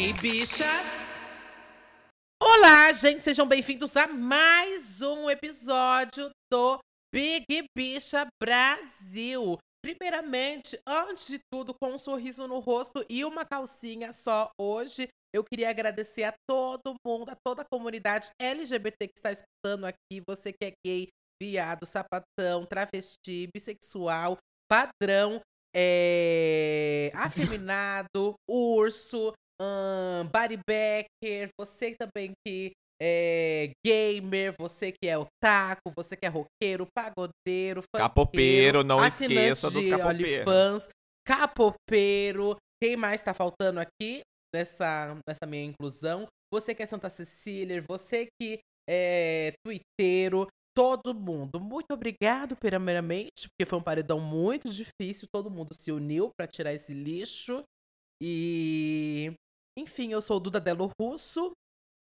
Ei, bichas! Olá, gente, sejam bem-vindos a mais um episódio do Big Bicha Brasil. Primeiramente, antes de tudo, com um sorriso no rosto e uma calcinha só hoje, eu queria agradecer a todo mundo, a toda a comunidade LGBT que está escutando aqui. Você que é gay, viado, sapatão, travesti, bissexual, padrão, é... afeminado, urso, um, bodybacker, você também que é gamer, você que é otaku, você que é roqueiro, pagodeiro, capopeiro, não esqueça dos capopeiros. capopeiro, quem mais tá faltando aqui nessa, nessa minha inclusão? Você que é Santa Cecília, você que é twitteiro, todo mundo. Muito obrigado, primeiramente, porque foi um paredão muito difícil, todo mundo se uniu para tirar esse lixo. E enfim, eu sou Duda Delo Russo.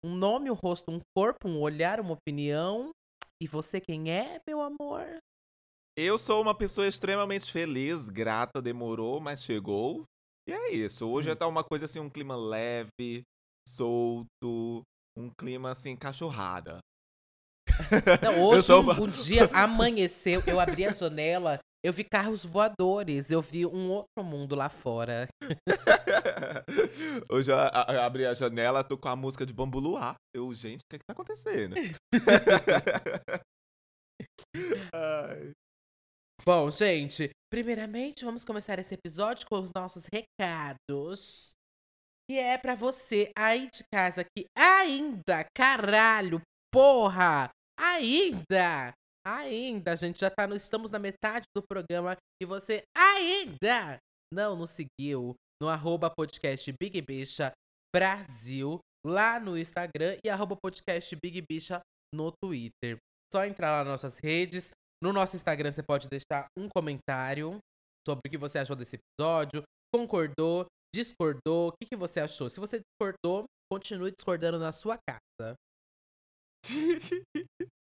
Um nome, um rosto, um corpo, um olhar, uma opinião. E você quem é, meu amor? Eu sou uma pessoa extremamente feliz, grata, demorou, mas chegou. E é isso. Hoje hum. tá uma coisa assim, um clima leve, solto, um clima assim, cachorrada. Não, hoje uma... o dia amanheceu, eu abri a janela eu vi carros voadores, eu vi um outro mundo lá fora. Hoje eu abri a janela, tô com a música de Bambu Luar. Eu, gente, o que, é que tá acontecendo? Bom, gente, primeiramente vamos começar esse episódio com os nossos recados. Que é para você aí de casa que ainda, caralho, porra, ainda ainda, gente já tá no, estamos na metade do programa e você ainda não nos seguiu no arroba podcast Big Bicha Brasil lá no Instagram e arroba podcast Big Bicha no Twitter. Só entrar lá nas nossas redes. No nosso Instagram você pode deixar um comentário sobre o que você achou desse episódio, concordou, discordou, o que, que você achou. Se você discordou, continue discordando na sua casa.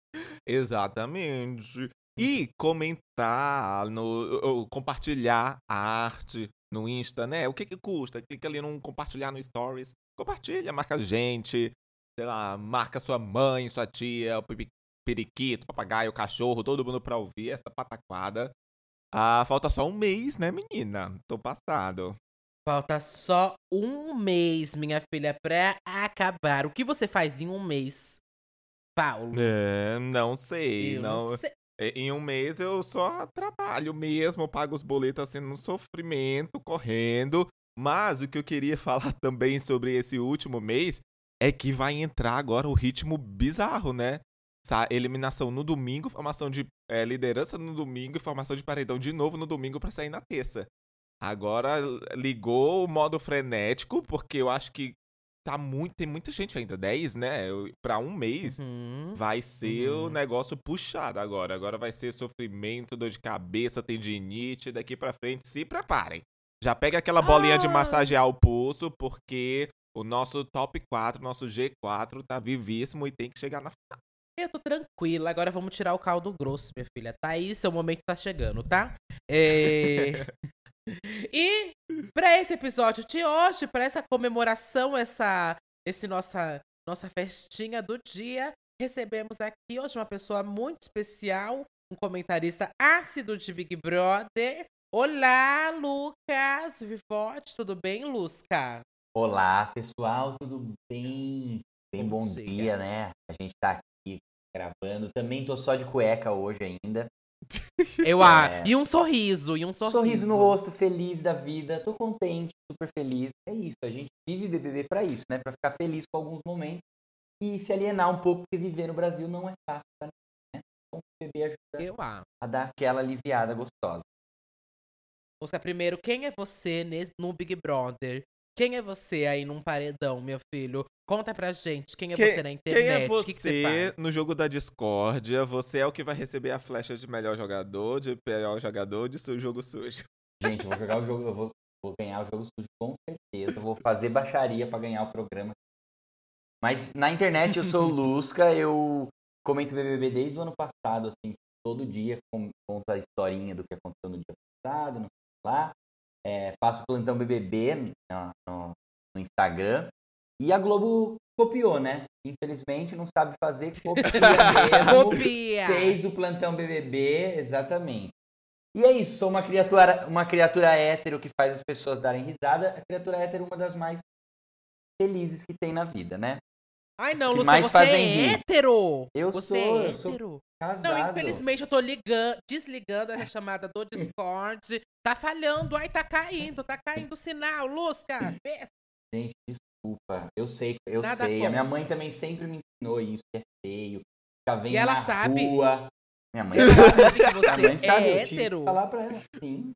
Exatamente. E comentar, no, compartilhar a arte no Insta, né? O que que custa? Clica ali num compartilhar no Stories. Compartilha, marca a gente, sei lá, marca sua mãe, sua tia, o periquito, o papagaio, o cachorro, todo mundo pra ouvir essa pataquada. Ah, falta só um mês, né, menina? Tô passado. Falta só um mês, minha filha, pra acabar. O que você faz em um mês? Paulo? É, não sei, eu não. não sei. É, em um mês eu só trabalho mesmo, pago os boletos assim no sofrimento, correndo. Mas o que eu queria falar também sobre esse último mês é que vai entrar agora o ritmo bizarro, né? Essa eliminação no domingo, formação de é, liderança no domingo e formação de paredão de novo no domingo para sair na terça. Agora ligou o modo frenético, porque eu acho que tá muito, tem muita gente ainda, 10, né? Para um mês uhum. vai ser uhum. o negócio puxado agora. Agora vai ser sofrimento, dor de cabeça, tendinite, daqui para frente, se preparem. Já pega aquela bolinha ah. de massagear o pulso, porque o nosso top 4, nosso G4 tá vivíssimo e tem que chegar na final. Eu tô tranquila, agora vamos tirar o caldo grosso, minha filha. Tá aí, seu momento tá chegando, tá? É... E para esse episódio de hoje, para essa comemoração, essa esse nossa nossa festinha do dia, recebemos aqui hoje uma pessoa muito especial, um comentarista ácido de Big Brother. Olá, Lucas Vivote, tudo bem, Lusca? Olá, pessoal, tudo bem? Bem bom, bom dia, né? A gente tá aqui gravando. Também tô só de cueca hoje ainda. Eu é. E um sorriso, e um sorriso. Sorriso no rosto, feliz da vida. Tô contente, super feliz. É isso, a gente vive BBB para isso, né? Para ficar feliz com alguns momentos e se alienar um pouco, porque viver no Brasil não é fácil pra ninguém, né? Então o BBB ajuda Eu a dar aquela aliviada gostosa. Ouça, primeiro, quem é você no Big Brother? Quem é você aí num paredão, meu filho? Conta pra gente quem é quem, você na internet. Quem é você, que que você no jogo da discórdia? Você é o que vai receber a flecha de melhor jogador, de pior jogador, de seu jogo sujo. Gente, eu vou jogar o jogo, eu vou, vou ganhar o jogo sujo com certeza. Eu vou fazer baixaria para ganhar o programa. Mas na internet eu sou o Lusca, eu comento BBB desde o ano passado, assim, todo dia conto a historinha do que aconteceu no dia passado, não sei lá. É, faço plantão BBB no, no, no Instagram. E a Globo copiou, né? Infelizmente não sabe fazer, copia mesmo. Copia! Fez o plantão BBB, exatamente. E é isso, sou uma criatura, uma criatura hétero que faz as pessoas darem risada. A criatura hétero é uma das mais felizes que tem na vida, né? Ai, não, Lúcia, você fazem é rir. hétero! Eu você sou, é eu sou hétero? casado. Não, infelizmente eu tô ligando, desligando essa chamada do Discord. Tá falhando, ai, tá caindo, tá caindo o sinal, Lusca! Gente, desculpa. Eu sei, eu Nada sei. A contra. minha mãe também sempre me ensinou isso, que é feio. Ficar vendo E ela na sabe? rua. Minha mãe Ela sabe. que Minha você mãe sabe, é eu tive hétero. que falar pra ela. Sim.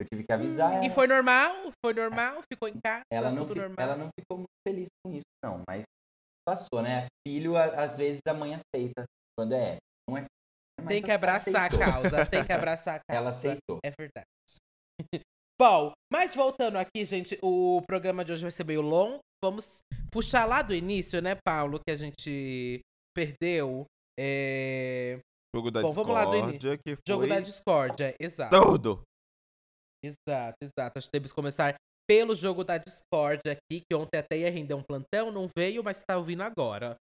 Eu tive que avisar ela. E foi normal? Foi normal? Ficou em casa? ela, não tudo fi- normal? ela não ficou muito feliz com isso, não. Mas passou, né? Filho, a- às vezes a mãe aceita quando é hétero. Não é Tem que abraçar a causa, tem que abraçar a causa. Ela aceitou. É verdade. Bom, mas voltando aqui, gente, o programa de hoje vai ser meio longo. Vamos puxar lá do início, né, Paulo, que a gente perdeu. É... Jogo da Bom, vamos lá do discórdia, que foi Jogo da discórdia, exato. tudo. Exato, exato. Acho que temos que começar pelo jogo da Discord aqui, que ontem até ia render um plantão, não veio, mas tá ouvindo agora.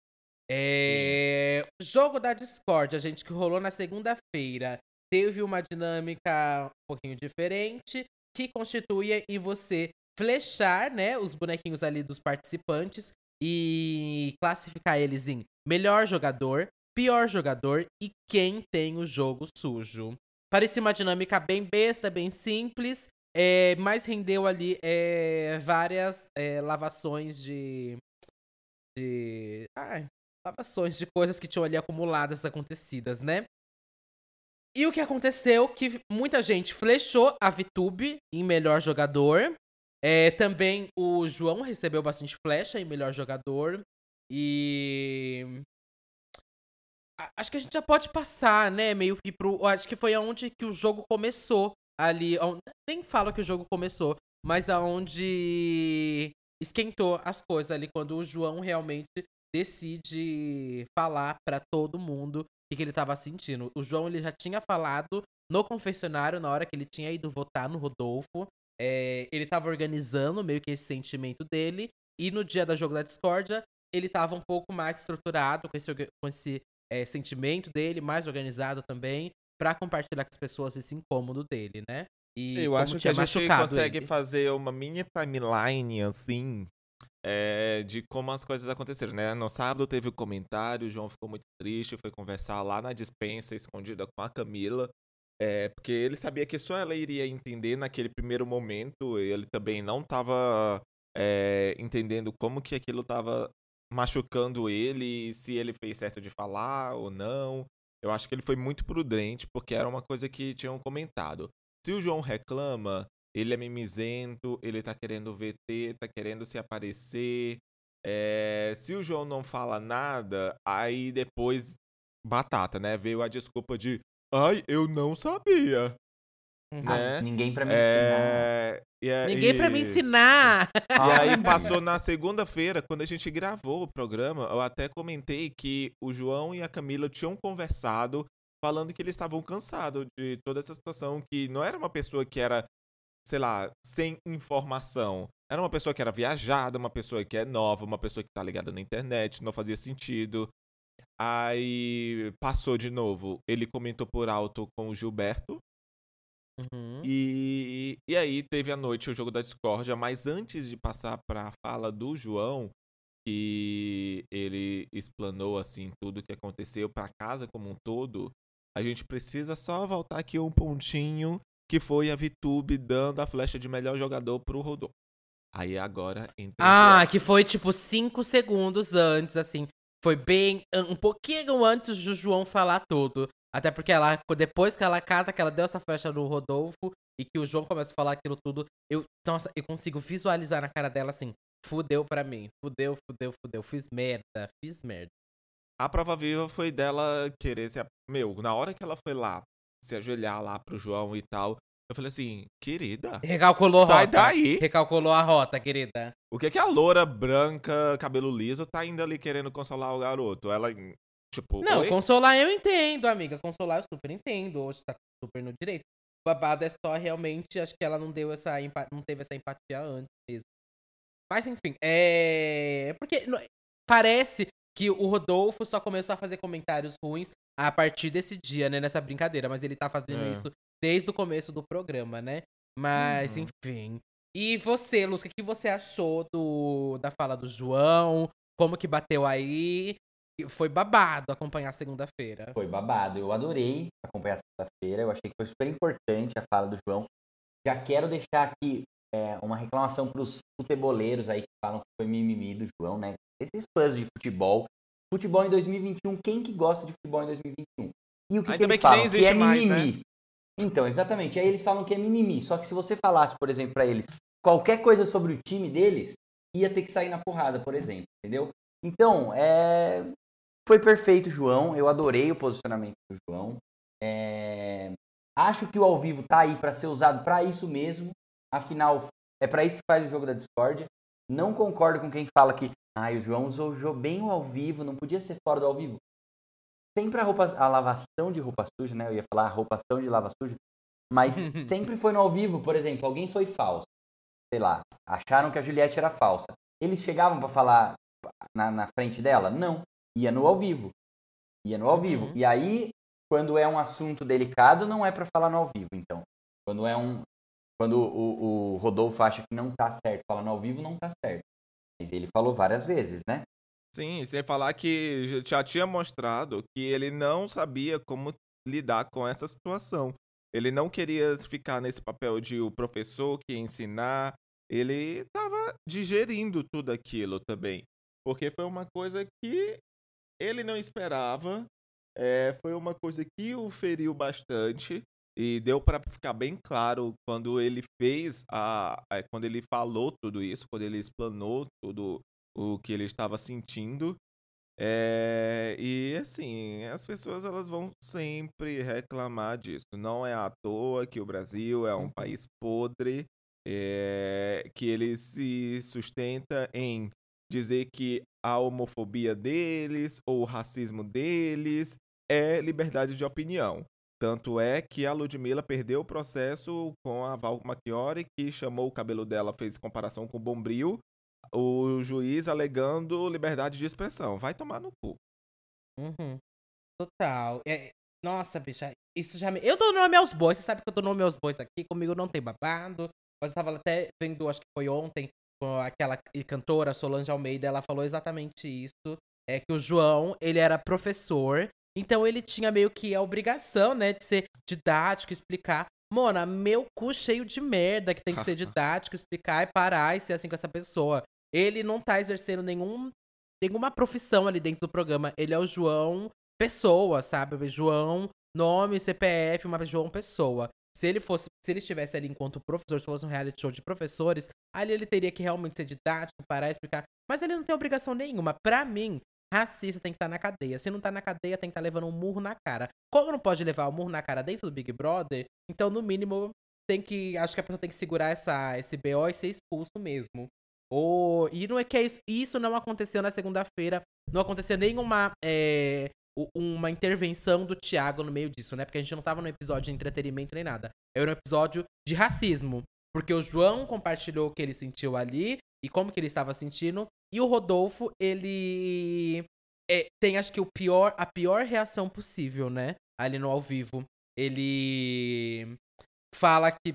É... Jogo da Discord, a gente que rolou na segunda-feira, teve uma dinâmica um pouquinho diferente, que constituía em você flechar, né, os bonequinhos ali dos participantes e classificar eles em melhor jogador, pior jogador e quem tem o jogo sujo. Parecia uma dinâmica bem besta, bem simples, é, mas rendeu ali é, várias é, lavações de. de. Ai, lavações de coisas que tinham ali acumuladas, acontecidas, né? E o que aconteceu? Que muita gente flechou a VTube em melhor jogador. É, também o João recebeu bastante flecha em melhor jogador. E. Acho que a gente já pode passar, né? Meio que pro. Acho que foi aonde que o jogo começou. Ali. Nem falo que o jogo começou, mas aonde esquentou as coisas ali. Quando o João realmente decide falar pra todo mundo o que, ele tava sentindo. O João ele já tinha falado no confessionário na hora que ele tinha ido votar no Rodolfo. É, ele tava organizando meio que esse sentimento dele. E no dia da jogo da discórdia, ele tava um pouco mais estruturado com esse, com esse é, sentimento dele, mais organizado também, pra compartilhar com as pessoas esse incômodo dele, né? E Eu acho que a gente consegue ele. fazer uma mini timeline, assim, é, de como as coisas aconteceram, né? No sábado teve o comentário, o João ficou muito triste, foi conversar lá na dispensa, escondida com a Camila, é, porque ele sabia que só ela iria entender naquele primeiro momento, ele também não tava é, entendendo como que aquilo tava machucando ele, se ele fez certo de falar ou não. Eu acho que ele foi muito prudente, porque era uma coisa que tinham comentado. Se o João reclama, ele é mimizento, ele tá querendo VT, tá querendo se aparecer. É, se o João não fala nada, aí depois, batata, né? Veio a desculpa de, ai, eu não sabia. Uhum. né? Ninguém pra me ensinar. É, e é Ninguém pra me ensinar! E aí passou na segunda-feira, quando a gente gravou o programa, eu até comentei que o João e a Camila tinham conversado, falando que eles estavam cansados de toda essa situação, que não era uma pessoa que era, sei lá, sem informação. Era uma pessoa que era viajada, uma pessoa que é nova, uma pessoa que tá ligada na internet, não fazia sentido. Aí passou de novo. Ele comentou por alto com o Gilberto, Uhum. e, e aí teve a noite o jogo da discórdia, mas antes de passar pra fala do João, que ele explanou assim tudo que aconteceu pra casa como um todo, a gente precisa só voltar aqui um pontinho que foi a VTube dando a flecha de melhor jogador pro Rodolfo. Aí agora entra Ah, que foi tipo cinco segundos antes, assim. Foi bem. Um pouquinho antes do João falar tudo. Até porque ela, depois que ela cata, que ela deu essa flecha no Rodolfo e que o João começa a falar aquilo tudo, eu, nossa, eu consigo visualizar na cara dela assim: fudeu pra mim, fudeu, fudeu, fudeu, fiz merda, fiz merda. A prova viva foi dela querer se. Meu, na hora que ela foi lá se ajoelhar lá pro João e tal, eu falei assim, querida, Recalculou a sai rota. daí. Recalculou a rota, querida. O que que a loura branca, cabelo liso, tá ainda ali querendo consolar o garoto? Ela, tipo, Não, oi? consolar eu entendo, amiga. Consolar eu super entendo. Hoje tá super no direito. O babado é só realmente, acho que ela não deu essa não teve essa empatia antes mesmo. Mas enfim, é. Porque parece que o Rodolfo só começou a fazer comentários ruins a partir desse dia, né? Nessa brincadeira. Mas ele tá fazendo é. isso desde o começo do programa, né? Mas, uhum. enfim. E você, Luz, o que você achou do, da fala do João? Como que bateu aí? Foi babado acompanhar segunda-feira. Foi babado. Eu adorei acompanhar segunda-feira. Eu achei que foi super importante a fala do João. Já quero deixar aqui é, uma reclamação para os futeboleiros aí que falam que foi mimimi do João, né? Esses fãs de futebol. Futebol em 2021, quem que gosta de futebol em 2021? E o que, que eles que falam? que é mais, mimimi. Né? Então, exatamente. Aí eles falam que é mimimi. Só que se você falasse, por exemplo, para eles qualquer coisa sobre o time deles, ia ter que sair na porrada, por exemplo, entendeu? Então, é... foi perfeito, João. Eu adorei o posicionamento do João. É... Acho que o ao vivo tá aí para ser usado para isso mesmo. Afinal, é para isso que faz o jogo da Discord. Não concordo com quem fala que ah, o João usou bem o ao vivo, não podia ser fora do ao vivo. Sempre a, roupa, a lavação de roupa suja, né? Eu ia falar a roupação de lava suja. Mas sempre foi no ao vivo, por exemplo, alguém foi falso. Sei lá, acharam que a Juliette era falsa. Eles chegavam para falar na, na, frente dela? Não. Ia no ao vivo. Ia no ao vivo. Uhum. E aí, quando é um assunto delicado, não é para falar no ao vivo, então. Quando é um, quando o, o Rodolfo acha que não tá certo, falando ao vivo, não tá certo. Mas ele falou várias vezes, né? Sim, sem falar que já tinha mostrado que ele não sabia como lidar com essa situação. Ele não queria ficar nesse papel de o professor que ia ensinar. Ele estava digerindo tudo aquilo também. Porque foi uma coisa que ele não esperava. É, foi uma coisa que o feriu bastante. E deu para ficar bem claro quando ele fez a, a, quando ele falou tudo isso, quando ele explanou tudo o que ele estava sentindo. É, e assim, as pessoas elas vão sempre reclamar disso. Não é à toa que o Brasil é um uhum. país podre, é, que ele se sustenta em dizer que a homofobia deles ou o racismo deles é liberdade de opinião. Tanto é que a Ludmilla perdeu o processo com a Val Machiori, que chamou o cabelo dela, fez comparação com o Bombril, o juiz alegando liberdade de expressão. Vai tomar no cu. Uhum. Total. É, nossa, bicha, isso já me... Eu dou nome aos bois, você sabe que eu dou nome aos bois aqui, comigo não tem babado. Mas eu tava até vendo, acho que foi ontem, com aquela cantora Solange Almeida, ela falou exatamente isso. É que o João, ele era professor então ele tinha meio que a obrigação, né, de ser didático, explicar. Mona, meu cu cheio de merda que tem que ser didático, explicar e parar e ser assim com essa pessoa. Ele não tá exercendo nenhum, nenhuma profissão ali dentro do programa. Ele é o João Pessoa, sabe? João, nome, CPF, uma João Pessoa. Se ele fosse, se ele estivesse ali enquanto professor, se fosse um reality show de professores, ali ele teria que realmente ser didático, parar explicar. Mas ele não tem obrigação nenhuma. Para mim, racista tem que estar na cadeia. Se não tá na cadeia, tem que estar levando um murro na cara. Como não pode levar um murro na cara dentro do Big Brother, então no mínimo tem que. Acho que a pessoa tem que segurar essa, esse BO e ser expulso mesmo. Ou, e não é que é isso, isso não aconteceu na segunda-feira. Não aconteceu nenhuma é, uma intervenção do Thiago no meio disso, né? Porque a gente não tava no episódio de entretenimento nem nada. Era um episódio de racismo. Porque o João compartilhou o que ele sentiu ali e como que ele estava sentindo. E o Rodolfo, ele é, tem, acho que, o pior, a pior reação possível, né? Ali no ao vivo. Ele fala que.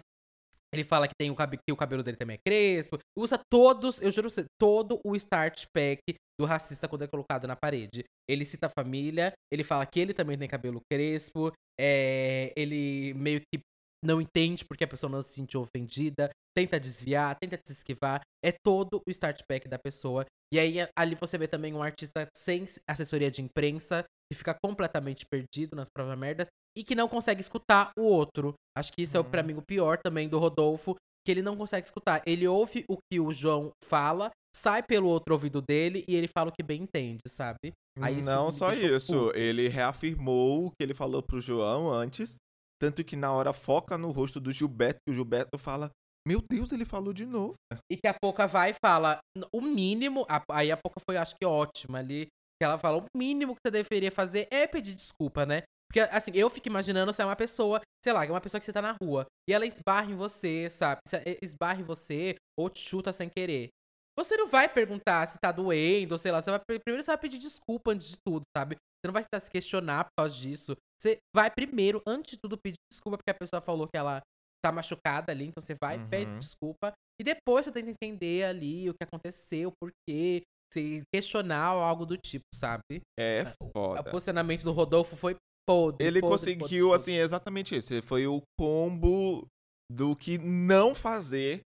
Ele fala que tem o, que o cabelo dele também é crespo. Usa todos, eu juro você, todo o start pack do racista quando é colocado na parede. Ele cita a família, ele fala que ele também tem cabelo crespo, é, ele meio que não entende porque a pessoa não se sentiu ofendida, tenta desviar, tenta se esquivar. É todo o start pack da pessoa. E aí ali você vê também um artista sem assessoria de imprensa, que fica completamente perdido nas próprias merdas e que não consegue escutar o outro. Acho que isso uhum. é para mim o pior também do Rodolfo, que ele não consegue escutar. Ele ouve o que o João fala, sai pelo outro ouvido dele e ele fala o que bem entende, sabe? Aí não só isso, puto. ele reafirmou o que ele falou pro João antes tanto que na hora foca no rosto do Gilberto, que o Gilberto fala: Meu Deus, ele falou de novo. E que a Poca vai e fala: O mínimo. Aí a Poca foi, acho que ótima ali. Que ela fala: O mínimo que você deveria fazer é pedir desculpa, né? Porque, assim, eu fico imaginando se é uma pessoa, sei lá, é uma pessoa que você tá na rua e ela esbarra em você, sabe? Esbarra em você ou te chuta sem querer. Você não vai perguntar se tá doendo, ou sei lá. Você vai, primeiro você vai pedir desculpa antes de tudo, sabe? Você não vai estar se questionar por causa disso. Você vai primeiro, antes de tudo, pedir desculpa porque a pessoa falou que ela tá machucada ali. Então você vai, uhum. pede desculpa. E depois você tenta entender ali o que aconteceu, por quê. Se questionar ou algo do tipo, sabe? É foda. O posicionamento do Rodolfo foi podre. Ele podre, conseguiu, podre, assim, exatamente isso. Foi o combo do que não fazer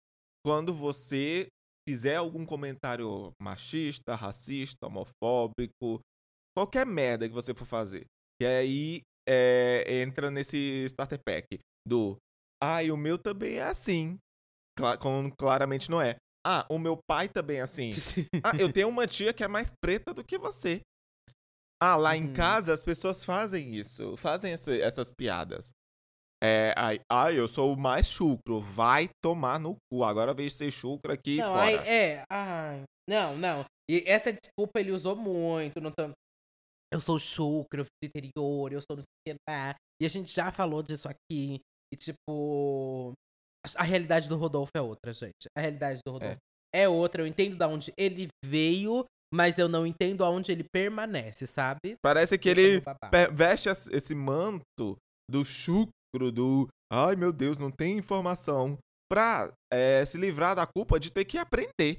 quando você fizer algum comentário machista, racista, homofóbico, qualquer merda que você for fazer. E aí é, entra nesse starter pack do ah, e o meu também é assim. Cla como claramente não é. Ah, o meu pai também é assim. ah, eu tenho uma tia que é mais preta do que você. Ah, lá em uhum. casa as pessoas fazem isso, fazem essa, essas piadas. É, ai, ai, eu sou o mais chucro, vai tomar no cu. Agora vejo ser chucro aqui não, fora. Ai, é, ai, não, não. E essa desculpa ele usou muito. Não tô... Eu sou chucro, do interior, eu sou não sei o que lá. E a gente já falou disso aqui. E tipo. A realidade do Rodolfo é outra, gente. A realidade do. Rodolfo é, é outra. Eu entendo de onde ele veio, mas eu não entendo aonde ele permanece, sabe? Parece que ele veste esse manto do chucro, do ai meu Deus, não tem informação, pra é, se livrar da culpa de ter que aprender.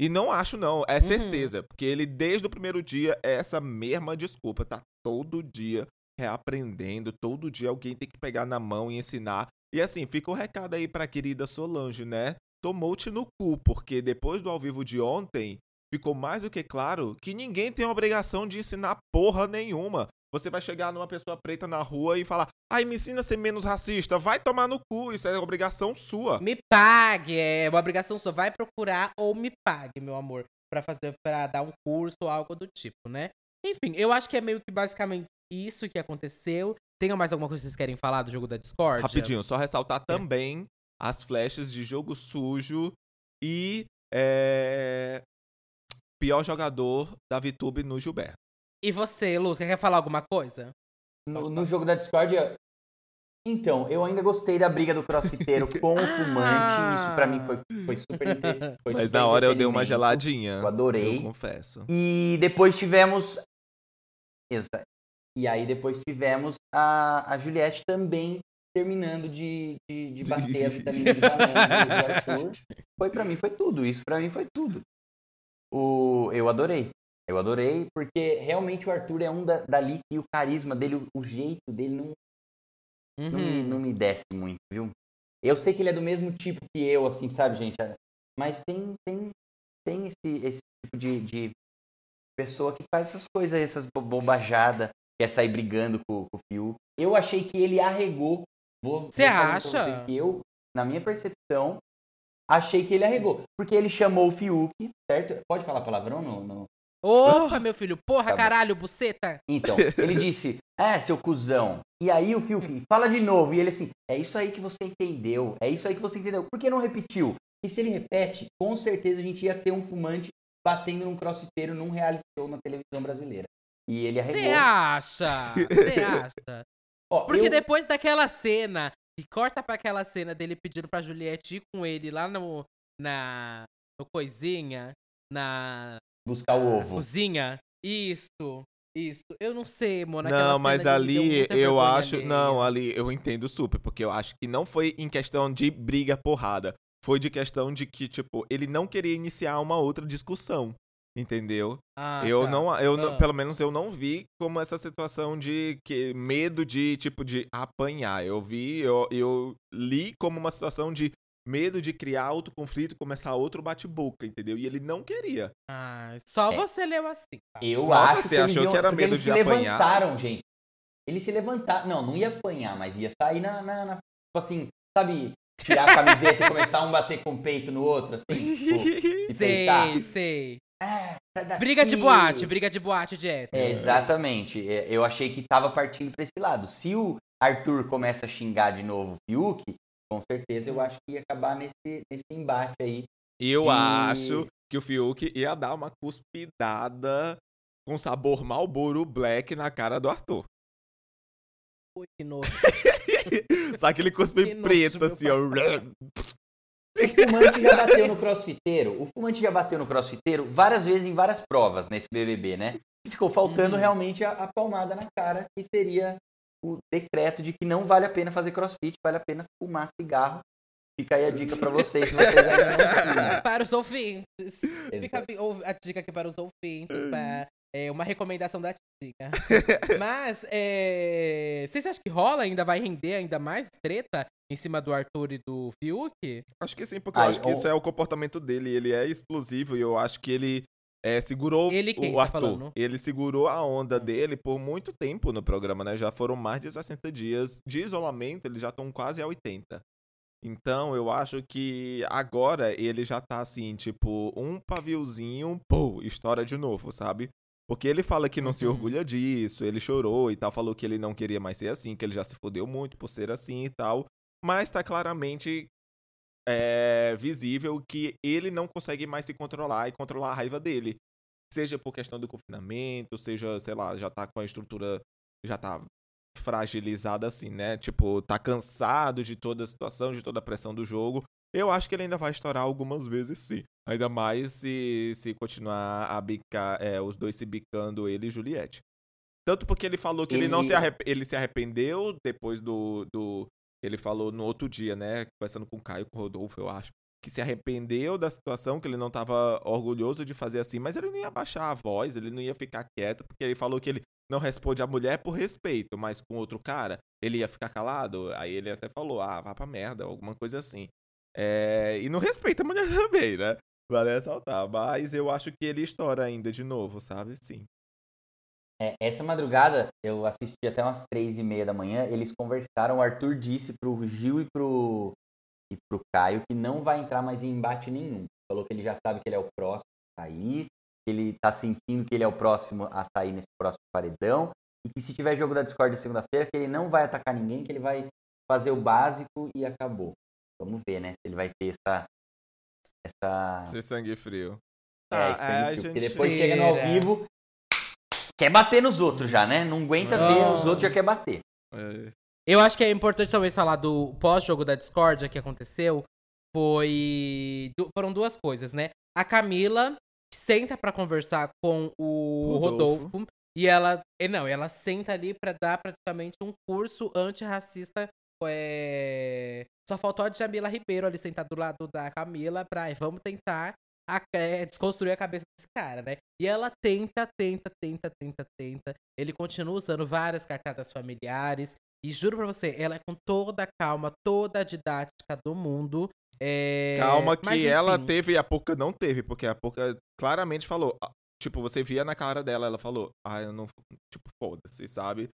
E não acho, não, é uhum. certeza, porque ele desde o primeiro dia é essa mesma desculpa, tá todo dia reaprendendo, todo dia alguém tem que pegar na mão e ensinar. E assim, fica o recado aí pra querida Solange, né? Tomou-te no cu, porque depois do ao vivo de ontem, ficou mais do que claro que ninguém tem a obrigação de ensinar porra nenhuma. Você vai chegar numa pessoa preta na rua e falar: ai, me ensina a ser menos racista. Vai tomar no cu, isso é obrigação sua. Me pague, é uma obrigação sua. Vai procurar ou me pague, meu amor, para fazer, para dar um curso ou algo do tipo, né? Enfim, eu acho que é meio que basicamente isso que aconteceu. Tem mais alguma coisa que vocês querem falar do jogo da Discord? Rapidinho, só ressaltar é. também as flechas de jogo sujo e é, pior jogador da VTube no Gilberto. E você, Luz, quer falar alguma coisa? No, no jogo da Discord, então, eu ainda gostei da briga do crossfiteiro com o fumante. Isso pra mim foi, foi super foi Mas na hora eu dei uma geladinha. Eu adorei. Eu confesso. E depois tivemos. Exato. E aí depois tivemos a, a Juliette também terminando de, de, de bater a vitamina do Arthur. Foi pra mim, foi tudo. Isso pra mim foi tudo. O, eu adorei. Eu adorei, porque realmente o Arthur é um da, dali e o carisma dele, o, jeito dele não, uhum. não, me, não me desce muito, viu? Eu sei que ele é do mesmo tipo que eu, assim, sabe, gente? Mas tem, tem, tem esse, esse tipo de, de pessoa que faz essas coisas, essas bobajadas, quer sair brigando com, com o Fiuk. Eu achei que ele arregou. Você acha? eu, na minha percepção, achei que ele arregou. Porque ele chamou o Fiuk, certo? Pode falar palavrão no. no... Opa, meu filho, porra, tá caralho, buceta. Então, ele disse, é, seu cuzão. E aí o Fiuk fala de novo, e ele assim, é isso aí que você entendeu, é isso aí que você entendeu. Por que não repetiu? E se ele repete, com certeza a gente ia ter um fumante batendo num crossfiteiro num reality show na televisão brasileira. E ele arregou. Você acha? Você acha? Porque eu... depois daquela cena e corta para aquela cena dele pedindo pra Juliette ir com ele lá no. Na. No coisinha. Na. Buscar o ovo. Cozinha. Isso. Isso. Eu não sei, Mona. Não, mas ali eu acho. Não, ali eu entendo super, porque eu acho que não foi em questão de briga porrada. Foi de questão de que, tipo, ele não queria iniciar uma outra discussão. Entendeu? Ah, eu tá. não, eu ah. pelo menos eu não vi como essa situação de que medo de tipo de apanhar. Eu vi, eu, eu li como uma situação de medo de criar outro conflito, começar outro bate-boca, entendeu? E ele não queria. Ah, só é. você leu assim. Tá? Eu Nossa, acho você que achou iam, que era medo eles de se apanhar? levantaram, gente. Eles se levantaram, não, não ia apanhar, mas ia sair na, na, na tipo assim, sabe, tirar a camiseta e começar um bater com o peito no outro, assim, tipo, sei, sei. É, briga de boate, briga de boate de hétero. É, exatamente. É, eu achei que tava partindo pra esse lado. Se o Arthur começa a xingar de novo o Fiuk, com certeza eu acho que ia acabar nesse, nesse embate aí. Eu e... acho que o Fiuk ia dar uma cuspidada com sabor Malboro Black na cara do Arthur. Ui, que nojo. Só que ele cuspe preto, assim, ó. O fumante já bateu no crossfiteiro. O fumante já bateu no crossfiteiro várias vezes em várias provas nesse BBB, né? E ficou faltando uhum. realmente a, a, palmada na cara, que seria o decreto de que não vale a pena fazer crossfit, vale a pena fumar cigarro. Fica aí a dica para vocês, vocês Para os ouvintes. Fica a dica aqui para os ouvintes, para é uma recomendação da Tica. Mas, é... vocês acham que rola ainda? Vai render ainda mais treta em cima do Arthur e do Fiuk? Acho que sim, porque Ai, eu acho que isso é o comportamento dele. Ele é explosivo e eu acho que ele é, segurou ele quem, o tá Arthur. ele segurou a onda hum. dele por muito tempo no programa, né? Já foram mais de 60 dias de isolamento, eles já estão quase a 80. Então, eu acho que agora ele já tá assim, tipo, um paviozinho, pô, estoura de novo, sabe? Porque ele fala que não se uhum. orgulha disso, ele chorou e tal, falou que ele não queria mais ser assim, que ele já se fodeu muito por ser assim e tal. Mas tá claramente é, visível que ele não consegue mais se controlar e controlar a raiva dele. Seja por questão do confinamento, seja, sei lá, já tá com a estrutura, já tá fragilizada assim, né? Tipo, tá cansado de toda a situação, de toda a pressão do jogo. Eu acho que ele ainda vai estourar algumas vezes sim. Ainda mais se, se continuar a bicar, é, os dois se bicando, ele e Juliette. Tanto porque ele falou que ele, ele não se, arrep... ele se arrependeu depois do, do. Ele falou no outro dia, né? Conversando com o Caio, com o Rodolfo, eu acho. Que se arrependeu da situação, que ele não estava orgulhoso de fazer assim, mas ele não ia baixar a voz, ele não ia ficar quieto, porque ele falou que ele não responde a mulher por respeito, mas com outro cara, ele ia ficar calado. Aí ele até falou, ah, vá pra merda, alguma coisa assim. É... E não respeita a mulher também, né? Vale ressaltar. Mas eu acho que ele estoura ainda de novo, sabe? Sim. É, essa madrugada, eu assisti até umas três e meia da manhã, eles conversaram, o Arthur disse pro Gil e pro, e pro Caio que não vai entrar mais em embate nenhum. Falou que ele já sabe que ele é o próximo a sair, que ele tá sentindo que ele é o próximo a sair nesse próximo paredão, e que se tiver jogo da Discord segunda-feira, que ele não vai atacar ninguém, que ele vai fazer o básico e acabou. Vamos ver, né? Se ele vai ter essa, essa. Ser sangue frio. É, ah, sangue é, frio. Porque depois chega no ao vivo, quer bater nos outros já, né? Não aguenta oh. ver, os outros já quer bater. É. Eu acho que é importante talvez falar do pós-jogo da Discord que aconteceu. Foi. Foram duas coisas, né? A Camila senta para conversar com o Rodolfo. Rodolfo. E ela. Não, ela senta ali para dar praticamente um curso antirracista é... Só faltou a Jamila Ribeiro ali sentada do lado da Camila pra vamos tentar a, é, desconstruir a cabeça desse cara, né? E ela tenta, tenta, tenta, tenta, tenta. Ele continua usando várias cartadas familiares. E juro pra você, ela é com toda a calma, toda a didática do mundo. É... Calma que Mas, ela teve e a Poca não teve, porque a Poca claramente falou. Tipo, você via na cara dela, ela falou, ah, eu não. Tipo, foda-se, sabe?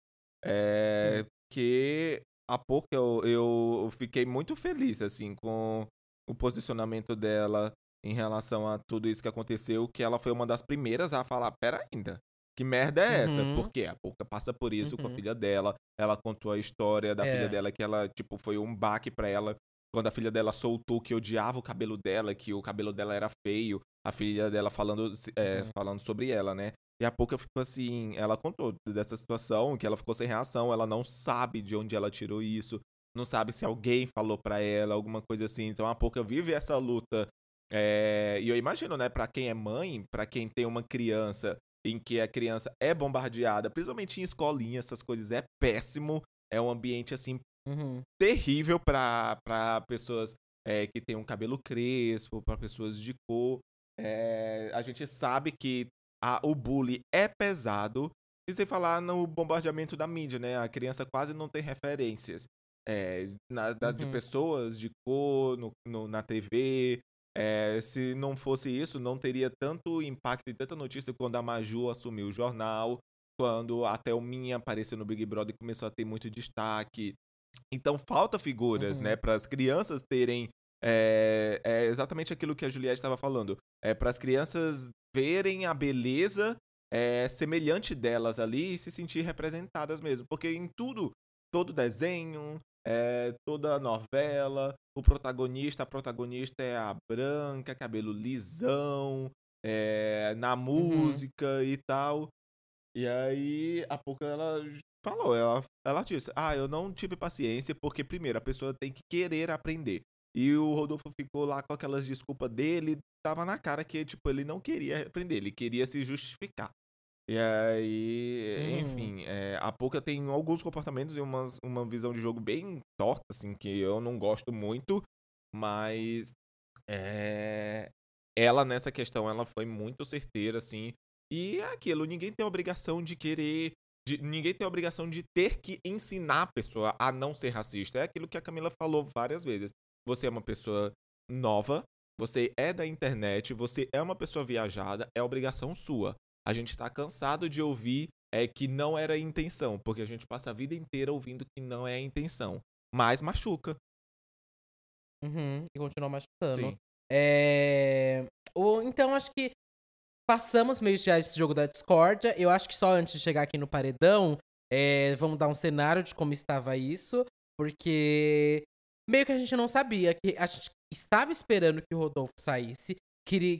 É. Hum. Que há pouco eu, eu fiquei muito feliz, assim, com o posicionamento dela em relação a tudo isso que aconteceu, que ela foi uma das primeiras a falar, pera ainda, que merda é essa? Uhum. Porque a Pouca passa por isso uhum. com a uhum. filha dela, ela contou a história da é. filha dela, que ela, tipo, foi um baque para ela, quando a filha dela soltou que odiava o cabelo dela, que o cabelo dela era feio, a filha dela falando, é, uhum. falando sobre ela, né? E a pouco ficou assim, ela contou dessa situação, que ela ficou sem reação, ela não sabe de onde ela tirou isso, não sabe se alguém falou para ela, alguma coisa assim. Então a pouco vive essa luta. É... E eu imagino, né, para quem é mãe, para quem tem uma criança em que a criança é bombardeada, principalmente em escolinha, essas coisas é péssimo. É um ambiente assim uhum. terrível para pessoas é, que têm um cabelo crespo, para pessoas de cor. É, a gente sabe que a, o bullying é pesado. E sem falar no bombardeamento da mídia, né? A criança quase não tem referências é, na, da, uhum. de pessoas de cor no, no, na TV. É, se não fosse isso, não teria tanto impacto e tanta notícia quando a Maju assumiu o jornal, quando até o Minha apareceu no Big Brother e começou a ter muito destaque. Então falta figuras, né, uhum. né, para as crianças terem é, é, exatamente aquilo que a Juliette estava falando. É para as crianças verem a beleza é, semelhante delas ali e se sentir representadas mesmo. Porque em tudo, todo desenho, é, toda novela, o protagonista, a protagonista é a branca, cabelo lisão, é, na uhum. música uhum. e tal. E aí, a pouco ela falou, ela, ela disse, ah, eu não tive paciência porque, primeiro, a pessoa tem que querer aprender. E o Rodolfo ficou lá com aquelas desculpas dele. Tava na cara que, tipo, ele não queria repreender, ele queria se justificar. E aí, hum. enfim, é, a Poca tem alguns comportamentos e umas, uma visão de jogo bem torta, assim, que eu não gosto muito, mas é, ela nessa questão, ela foi muito certeira, assim, e é aquilo, ninguém tem a obrigação de querer, de, ninguém tem a obrigação de ter que ensinar a pessoa a não ser racista, é aquilo que a Camila falou várias vezes, você é uma pessoa nova, você é da internet, você é uma pessoa viajada, é obrigação sua a gente está cansado de ouvir é, que não era a intenção, porque a gente passa a vida inteira ouvindo que não é a intenção, mas machuca. Uhum, e continua machucando. Sim. É... O, então, acho que passamos meio já esse jogo da discórdia. Eu acho que só antes de chegar aqui no paredão, é, vamos dar um cenário de como estava isso, porque meio que a gente não sabia, que a gente estava esperando que o Rodolfo saísse,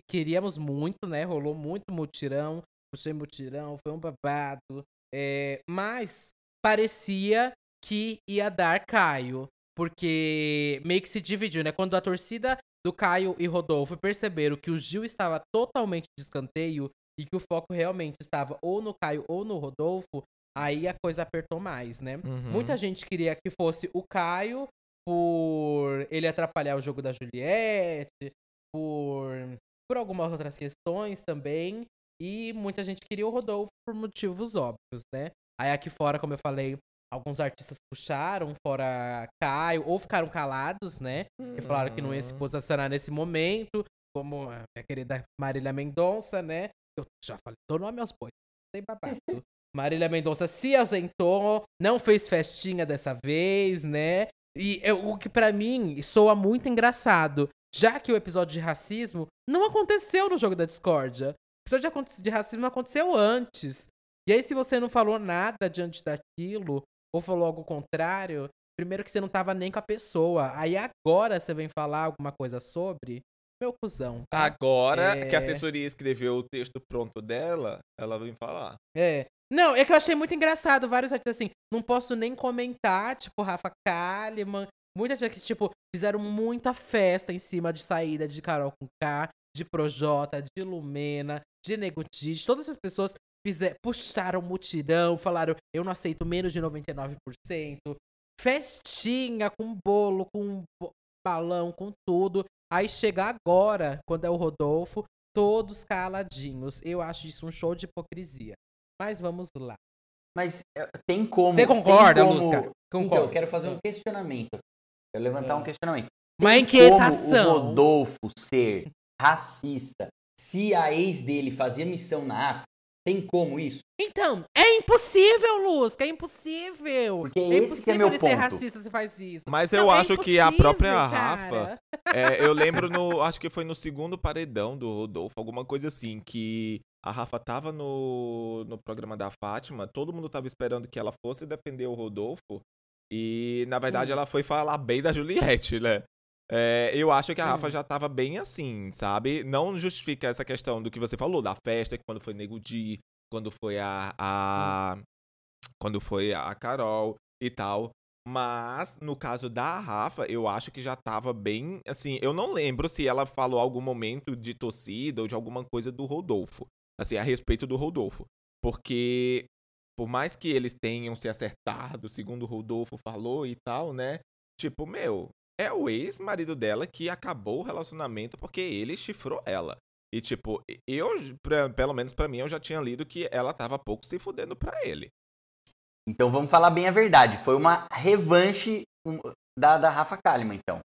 queríamos muito, né? Rolou muito mutirão, puxei mutirão, foi um babado. É, mas parecia que ia dar Caio. Porque meio que se dividiu, né? Quando a torcida do Caio e Rodolfo perceberam que o Gil estava totalmente de escanteio e que o foco realmente estava ou no Caio ou no Rodolfo, aí a coisa apertou mais, né? Uhum. Muita gente queria que fosse o Caio por ele atrapalhar o jogo da Juliette, por, por algumas outras questões também. E muita gente queria o Rodolfo por motivos óbvios, né? Aí aqui fora, como eu falei, alguns artistas puxaram, fora Caio, ou ficaram calados, né? E falaram que não ia se uhum. posicionar nesse momento, como a minha querida Marília Mendonça, né? Eu já falei, tô nome aos bois, tem babado. Marília Mendonça se ausentou, não fez festinha dessa vez, né? E eu, o que para mim soa muito engraçado, já que o episódio de racismo não aconteceu no jogo da discórdia episódio de, de racismo aconteceu antes. E aí, se você não falou nada diante daquilo, ou falou algo contrário, primeiro que você não tava nem com a pessoa. Aí agora você vem falar alguma coisa sobre. Meu cuzão. Tá? Agora é... que a assessoria escreveu o texto pronto dela, ela vem falar. É. Não, é que eu achei muito engraçado. Vários artistas assim, não posso nem comentar, tipo, Rafa Kalimann. Muita gente que, tipo, fizeram muita festa em cima de saída de Carol com K, de Projota, de Lumena, de Negotite, todas essas pessoas fizer, puxaram mutirão, falaram: eu não aceito menos de 99%. Festinha com bolo, com balão, com tudo. Aí chega agora, quando é o Rodolfo, todos caladinhos. Eu acho isso um show de hipocrisia. Mas vamos lá. Mas é, tem como. Você concorda, como... Lúcia? Então, eu quero fazer um questionamento. Quero levantar é. um questionamento. Uma tem inquietação. Como o Rodolfo ser racista se a ex dele fazia missão na África? Tem como isso? Então, é impossível, Luz, é impossível. Porque é esse que é meu ponto. ser racista se faz isso. Mas eu é acho que a própria Rafa, é, eu lembro no, acho que foi no segundo paredão do Rodolfo, alguma coisa assim, que a Rafa tava no, no programa da Fátima, todo mundo tava esperando que ela fosse defender o Rodolfo, e na verdade hum. ela foi falar bem da Juliette, né? É, eu acho que a Rafa hum. já tava bem assim, sabe? Não justifica essa questão do que você falou, da festa, quando foi Nego Di, quando foi a, a. Hum. Quando foi a Carol e tal. Mas, no caso da Rafa, eu acho que já tava bem. Assim, eu não lembro se ela falou algum momento de torcida ou de alguma coisa do Rodolfo. Assim, a respeito do Rodolfo. Porque, por mais que eles tenham se acertado, segundo o Rodolfo falou e tal, né? Tipo, meu, é o ex-marido dela que acabou o relacionamento porque ele chifrou ela. E, tipo, eu, pra, pelo menos para mim, eu já tinha lido que ela tava pouco se fudendo pra ele. Então vamos falar bem a verdade. Foi uma revanche da, da Rafa Kalimann, então.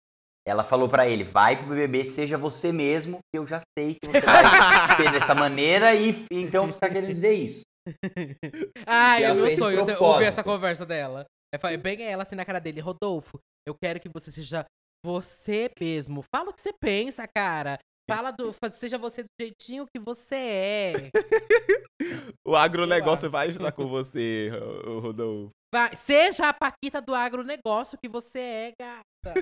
Ela falou para ele, vai pro BBB, seja você mesmo, que eu já sei que você vai ter dessa maneira, e então você tá querendo dizer isso. ah, é meu sonho ouvir essa conversa dela. É bem ela assim na cara dele, Rodolfo, eu quero que você seja você mesmo. Fala o que você pensa, cara. Fala do. Seja você do jeitinho que você é. o agronegócio vai ajudar com você, Rodolfo. Vai, seja a Paquita do agronegócio que você é, gata.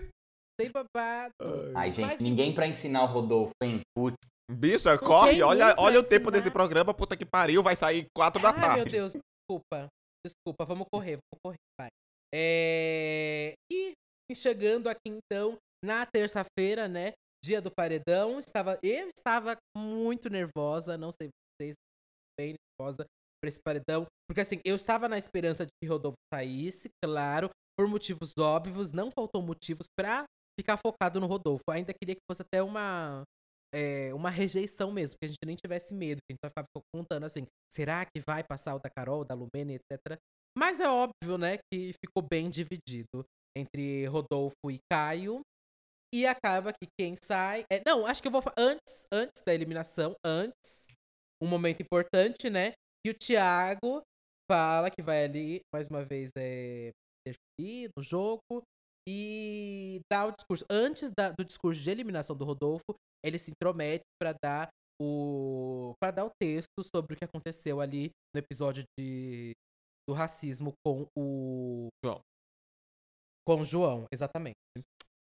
Sem babado. Ai, gente, Mas... ninguém pra ensinar o Rodolfo, hein? Putz. Bicha, corre, olha, olha o tempo desse programa, puta que pariu, vai sair quatro da tarde. Ai, meu Deus, desculpa. Desculpa, vamos correr, vamos correr, vai. É... E chegando aqui então na terça-feira, né? Dia do paredão, estava, eu estava muito nervosa, não sei vocês, bem nervosa pra esse paredão. Porque assim, eu estava na esperança de que Rodolfo saísse, claro, por motivos óbvios, não faltou motivos para ficar focado no Rodolfo. Ainda queria que fosse até uma é, uma rejeição mesmo, que a gente nem tivesse medo, que a gente ficar contando assim, será que vai passar o da Carol, da Lumene, etc. Mas é óbvio, né, que ficou bem dividido entre Rodolfo e Caio. E acaba que quem sai. É, não, acho que eu vou. Antes, antes da eliminação, antes, um momento importante, né? Que o Thiago fala que vai ali, mais uma vez, é, interferir no jogo e dá o discurso. Antes da, do discurso de eliminação do Rodolfo, ele se intromete para dar o para dar o texto sobre o que aconteceu ali no episódio de do racismo com o João. Com João, exatamente.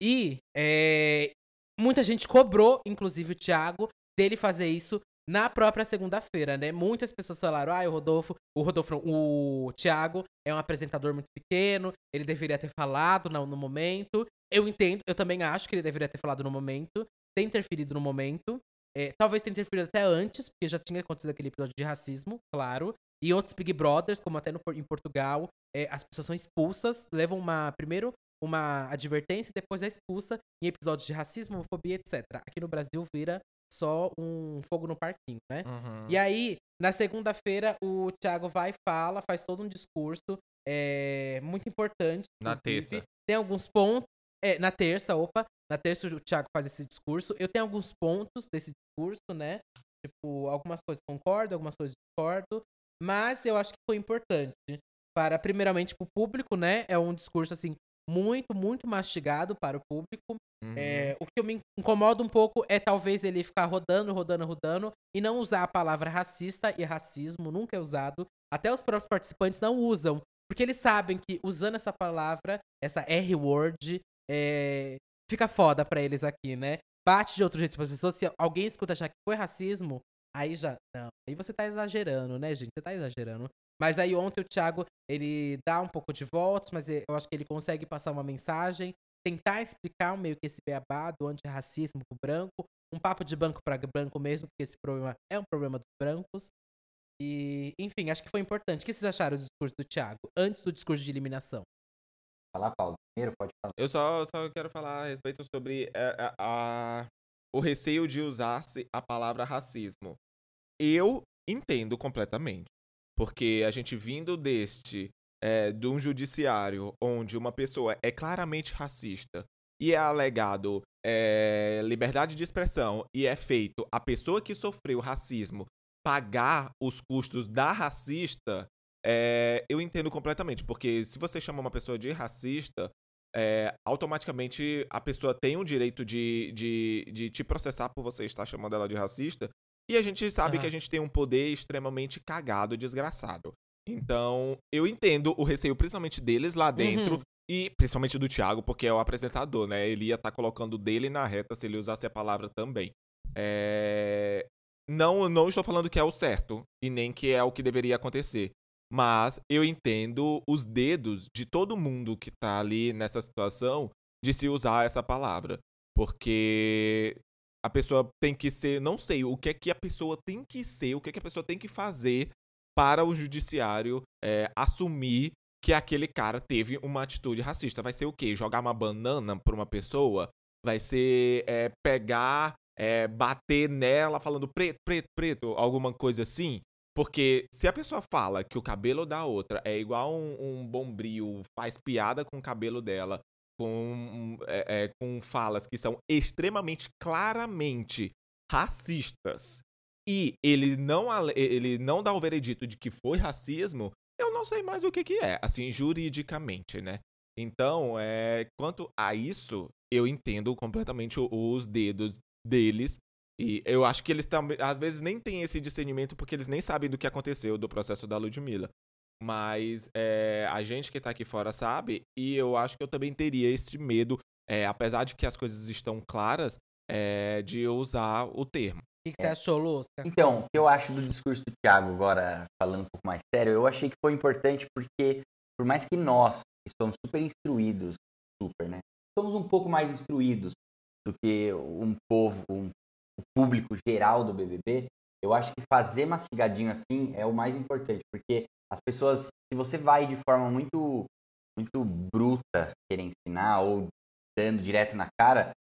E é, muita gente cobrou, inclusive o Thiago, dele fazer isso na própria segunda-feira, né? Muitas pessoas falaram, ah, o Rodolfo, o Rodolfo, o Thiago é um apresentador muito pequeno, ele deveria ter falado no, no momento. Eu entendo, eu também acho que ele deveria ter falado no momento, ter interferido no momento. É, talvez tenha interferido até antes, porque já tinha acontecido aquele episódio de racismo, claro. E outros Big Brothers, como até no, em Portugal, é, as pessoas são expulsas, levam uma. Primeiro uma advertência depois é expulsa em episódios de racismo, homofobia, etc. Aqui no Brasil vira só um fogo no parquinho, né? Uhum. E aí, na segunda-feira, o Thiago vai e fala, faz todo um discurso é, muito importante. Na terça. Tem alguns pontos. É, na terça, opa. Na terça o Thiago faz esse discurso. Eu tenho alguns pontos desse discurso, né? Tipo, algumas coisas concordo, algumas coisas discordo. Mas eu acho que foi importante. Para, primeiramente, para o público, né? É um discurso, assim, muito, muito mastigado para o público. Uhum. É, o que me incomoda um pouco é talvez ele ficar rodando, rodando, rodando e não usar a palavra racista e racismo, nunca é usado. Até os próprios participantes não usam, porque eles sabem que usando essa palavra, essa R-word, é, fica foda pra eles aqui, né? Bate de outro jeito para as pessoas. Se alguém escuta achar que foi racismo, aí já. Não, aí você tá exagerando, né, gente? Você tá exagerando. Mas aí ontem o Thiago, ele dá um pouco de voltas, mas eu acho que ele consegue passar uma mensagem, tentar explicar meio que esse beabá do antirracismo pro branco, um papo de banco para branco mesmo, porque esse problema é um problema dos brancos. E, enfim, acho que foi importante. O que vocês acharam do discurso do Thiago, antes do discurso de eliminação? Falar, Paulo. Primeiro, pode falar. Eu só, só quero falar a respeito sobre a, é, a, a o receio de usar-se a palavra racismo. Eu entendo completamente. Porque a gente vindo deste, é, de um judiciário onde uma pessoa é claramente racista e é alegado é, liberdade de expressão e é feito a pessoa que sofreu racismo pagar os custos da racista, é, eu entendo completamente. Porque se você chama uma pessoa de racista, é, automaticamente a pessoa tem o direito de, de, de te processar por você estar chamando ela de racista. E a gente sabe uhum. que a gente tem um poder extremamente cagado, desgraçado. Então, eu entendo o receio, principalmente deles lá dentro. Uhum. E principalmente do Thiago, porque é o apresentador, né? Ele ia estar tá colocando dele na reta se ele usasse a palavra também. É... Não, não estou falando que é o certo e nem que é o que deveria acontecer. Mas eu entendo os dedos de todo mundo que tá ali nessa situação de se usar essa palavra. Porque a pessoa tem que ser, não sei, o que é que a pessoa tem que ser, o que é que a pessoa tem que fazer para o judiciário é, assumir que aquele cara teve uma atitude racista. Vai ser o quê? Jogar uma banana para uma pessoa? Vai ser é, pegar, é, bater nela falando preto, preto, preto, alguma coisa assim? Porque se a pessoa fala que o cabelo da outra é igual um, um bombril, faz piada com o cabelo dela com, é, é, com falas que são extremamente claramente racistas e ele não, ele não dá o veredito de que foi racismo, eu não sei mais o que, que é, assim, juridicamente, né? Então, é, quanto a isso, eu entendo completamente os dedos deles. E eu acho que eles às vezes, nem têm esse discernimento porque eles nem sabem do que aconteceu do processo da Ludmilla. Mas é, a gente que tá aqui fora sabe, e eu acho que eu também teria esse medo, é, apesar de que as coisas estão claras, é, de usar o termo. O que, que você achou, Lusca? Então, o que eu acho do discurso do Thiago, agora falando um pouco mais sério, eu achei que foi importante porque, por mais que nós, que somos super instruídos, super, né? somos um pouco mais instruídos do que um povo, um, o público geral do BBB, eu acho que fazer mastigadinho assim é o mais importante, porque as pessoas, se você vai de forma muito muito bruta querer ensinar ou dando direto na cara,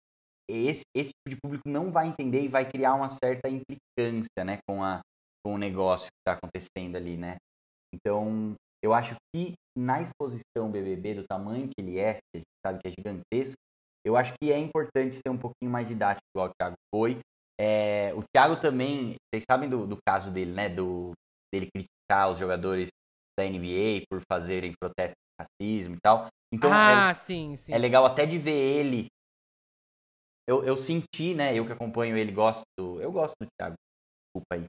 esse, esse tipo de público não vai entender e vai criar uma certa implicância, né, com, a, com o negócio que está acontecendo ali, né. Então, eu acho que na exposição BBB, do tamanho que ele é, que a gente sabe que é gigantesco, eu acho que é importante ser um pouquinho mais didático, igual o Thiago foi. É, o Thiago também, vocês sabem do, do caso dele, né, do, dele criticar os jogadores da NBA por fazerem protestos de racismo e tal. Então, é ah, é, sim, sim. É legal até de ver ele eu, eu senti, né? Eu que acompanho ele, gosto. Eu gosto do Thiago. Desculpa aí.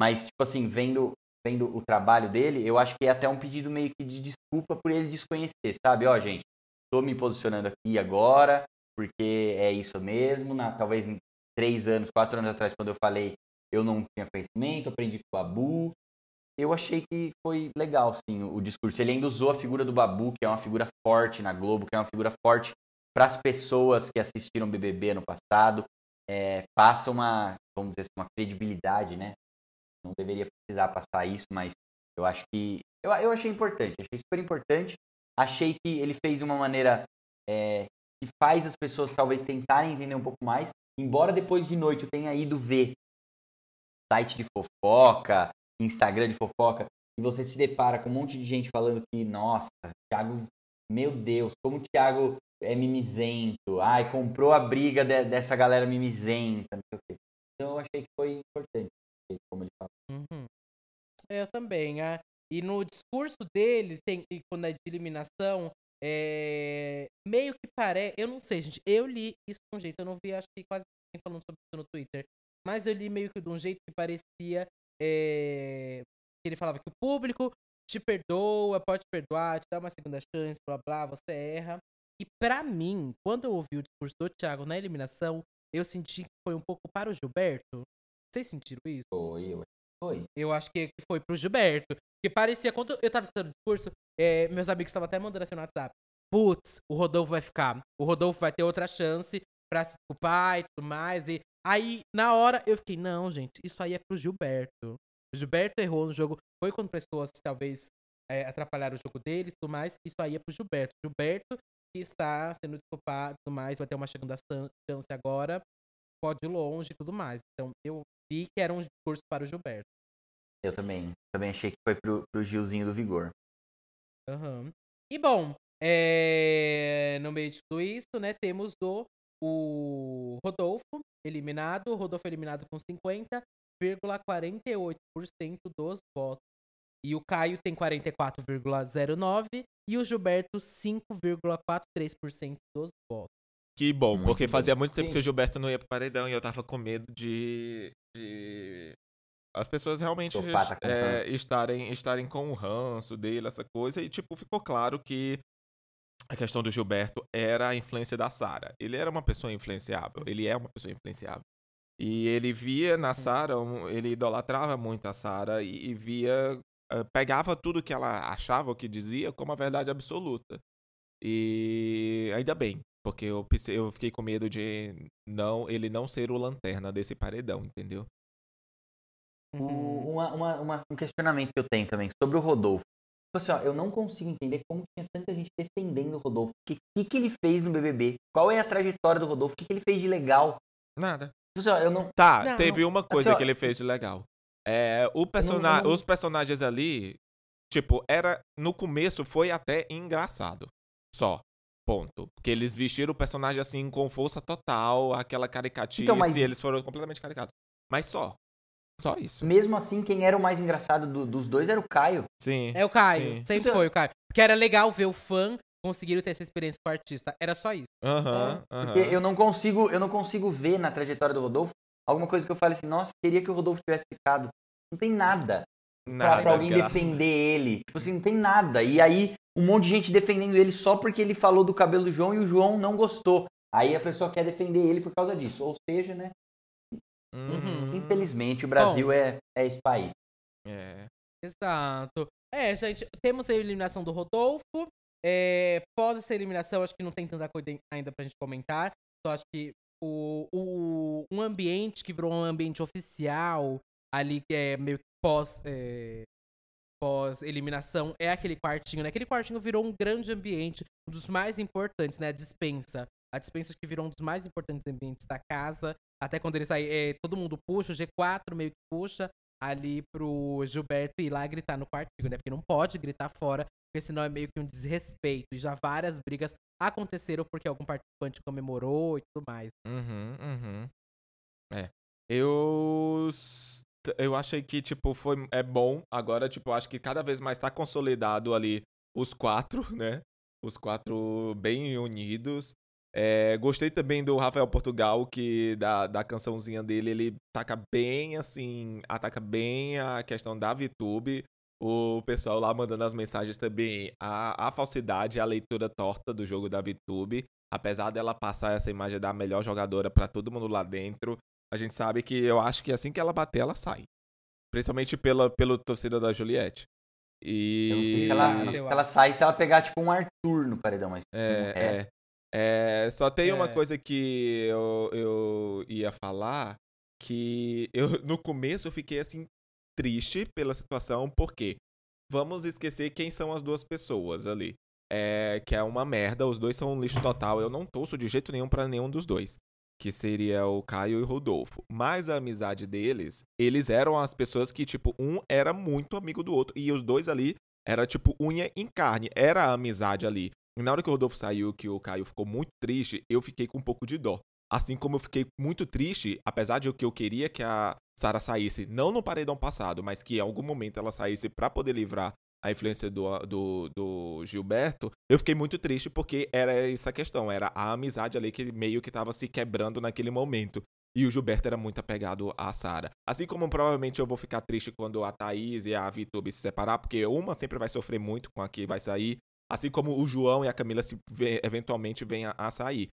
Mas, tipo assim, vendo, vendo o trabalho dele, eu acho que é até um pedido meio que de desculpa por ele desconhecer, sabe? Ó, gente, tô me posicionando aqui agora, porque é isso mesmo. Na, talvez três anos, quatro anos atrás, quando eu falei, eu não tinha conhecimento, aprendi com o Babu. Eu achei que foi legal, sim, o, discurso. Ele ainda usou a figura do Babu, que é uma figura forte na Globo, que é uma figura forte para as pessoas que assistiram BBB no passado, é, passa uma, vamos dizer assim, uma credibilidade, né? Não deveria precisar passar isso, mas eu acho que eu, eu achei importante, achei super importante. Achei que ele fez de uma maneira é, que faz as pessoas talvez tentarem entender um pouco mais, embora depois de noite eu tenha ido ver site de fofoca, Instagram de fofoca, e você se depara com um monte de gente falando que, nossa, Thiago, meu Deus, como o Thiago é mimizento. Ai, comprou a briga de, dessa galera mimizenta, não sei o quê. Então eu achei que foi importante, como ele fala. Uhum. Eu também. Ah, e no discurso dele, tem, quando é de eliminação, é, meio que parece. Eu não sei, gente. Eu li isso de um jeito. Eu não vi, acho que quase ninguém falando sobre isso no Twitter. Mas eu li meio que de um jeito que parecia. É, que ele falava que o público te perdoa, pode perdoar, te dá uma segunda chance, blá blá, você erra. E para mim, quando eu ouvi o discurso do Thiago na eliminação, eu senti que foi um pouco para o Gilberto. Vocês sentiram isso? Foi, foi. Eu acho que foi pro Gilberto. Porque parecia, quando eu tava escutando o discurso, é, meus amigos estavam até mandando assim no WhatsApp. Putz, o Rodolfo vai ficar. O Rodolfo vai ter outra chance pra se desculpar e tudo mais. E aí, na hora, eu fiquei, não, gente, isso aí é pro Gilberto. O Gilberto errou no jogo. Foi quando pessoas talvez é, atrapalharam o jogo dele e tudo mais. Isso aí é pro Gilberto. Gilberto que está sendo desculpado e tudo mais, vai ter uma segunda chance agora, pode ir longe e tudo mais. Então, eu que era um discurso para o Gilberto. Eu também. Também achei que foi pro, pro Gilzinho do Vigor. Uhum. E bom, é... no meio de tudo isso, né, temos o, o Rodolfo eliminado. O Rodolfo eliminado com 50,48% dos votos. E o Caio tem 44,09% e o Gilberto 5,43% dos votos. Que bom, muito porque bom. fazia muito tempo que o Gilberto não ia pro paredão e eu tava com medo de. de... As pessoas realmente é, estarem, estarem com o ranço dele, essa coisa, e tipo, ficou claro que a questão do Gilberto era a influência da Sara. Ele era uma pessoa influenciável, ele é uma pessoa influenciável. E ele via na Sara, ele idolatrava muito a Sara e, e via eh, pegava tudo que ela achava ou que dizia como a verdade absoluta. E ainda bem, porque eu, eu fiquei com medo de não ele não ser o lanterna desse paredão, entendeu? Uhum. Uma, uma, uma, um questionamento que eu tenho também sobre o Rodolfo. Tipo assim, ó, eu não consigo entender como tinha tanta gente defendendo o Rodolfo. O que, que, que, ele fez no BBB? Qual é a trajetória do Rodolfo? O que, que ele fez de legal? Nada. Tipo assim, ó, eu não... Tá, não, teve uma coisa assim, ó, que ele fez de legal. É, o persona não... Os personagens ali, tipo, era. No começo foi até engraçado. Só. Ponto. Porque eles vestiram o personagem assim com força total, aquela caricatice, então, mas... e eles foram completamente caricatos. Mas só. Só isso. Mesmo assim, quem era o mais engraçado do, dos dois era o Caio. Sim. É o Caio. Sim. Sempre foi o Caio. Porque era legal ver o fã conseguir ter essa experiência com o artista. Era só isso. Aham, uhum, Porque eu não consigo, eu não consigo ver na trajetória do Rodolfo alguma coisa que eu fale assim, nossa, queria que o Rodolfo tivesse ficado. Não tem nada. nada pra, pra alguém cara. defender ele. Tipo assim, não tem nada. E aí, um monte de gente defendendo ele só porque ele falou do cabelo do João e o João não gostou. Aí a pessoa quer defender ele por causa disso. Ou seja, né? Uhum. Infelizmente, o Brasil Bom, é, é esse país. É. Exato. É, gente, temos a eliminação do Rodolfo. É, pós essa eliminação, acho que não tem tanta coisa ainda pra gente comentar. Só acho que o, o, um ambiente que virou um ambiente oficial, ali que é meio que pós, é, pós-eliminação, é aquele quartinho, né? Aquele quartinho virou um grande ambiente, um dos mais importantes, né? A dispensa. A dispensa que virou um dos mais importantes ambientes da casa. Até quando ele sai, é, todo mundo puxa, o G4 meio que puxa ali pro Gilberto ir lá gritar no quartinho, né? Porque não pode gritar fora, porque senão é meio que um desrespeito. E já várias brigas aconteceram porque algum participante comemorou e tudo mais. Uhum, uhum. É. Eu. Eu achei que, tipo, foi. É bom. Agora, tipo, acho que cada vez mais tá consolidado ali os quatro, né? Os quatro bem unidos. É, gostei também do Rafael Portugal, que da, da cançãozinha dele, ele taca bem, assim, ataca bem a questão da VTube. O pessoal lá mandando as mensagens também, a, a falsidade, a leitura torta do jogo da VTube. Apesar dela passar essa imagem da melhor jogadora para todo mundo lá dentro, a gente sabe que eu acho que assim que ela bater, ela sai. Principalmente pela, pelo torcida da Juliette. E. Eu não sei se ela, se ela sai se ela pegar, tipo, um Arthur no paredão, mas. É, é. é. É, só tem é. uma coisa que eu, eu ia falar, que eu no começo eu fiquei assim triste pela situação, porque vamos esquecer quem são as duas pessoas ali. É, que é uma merda, os dois são um lixo total, eu não torço de jeito nenhum para nenhum dos dois. Que seria o Caio e o Rodolfo. Mas a amizade deles, eles eram as pessoas que, tipo, um era muito amigo do outro. E os dois ali era tipo unha em carne. Era a amizade ali. E na hora que o Rodolfo saiu, que o Caio ficou muito triste, eu fiquei com um pouco de dó. Assim como eu fiquei muito triste, apesar de que eu queria que a Sara saísse, não no paredão passado, mas que em algum momento ela saísse para poder livrar a influência do, do, do, Gilberto, eu fiquei muito triste porque era essa questão, era a amizade ali que meio que tava se quebrando naquele momento. E o Gilberto era muito apegado à Sara. Assim como provavelmente eu vou ficar triste quando a Thaís e a Vitube se separar, porque uma sempre vai sofrer muito com a que vai sair, Assim como o João e a Camila se eventualmente venham a sair.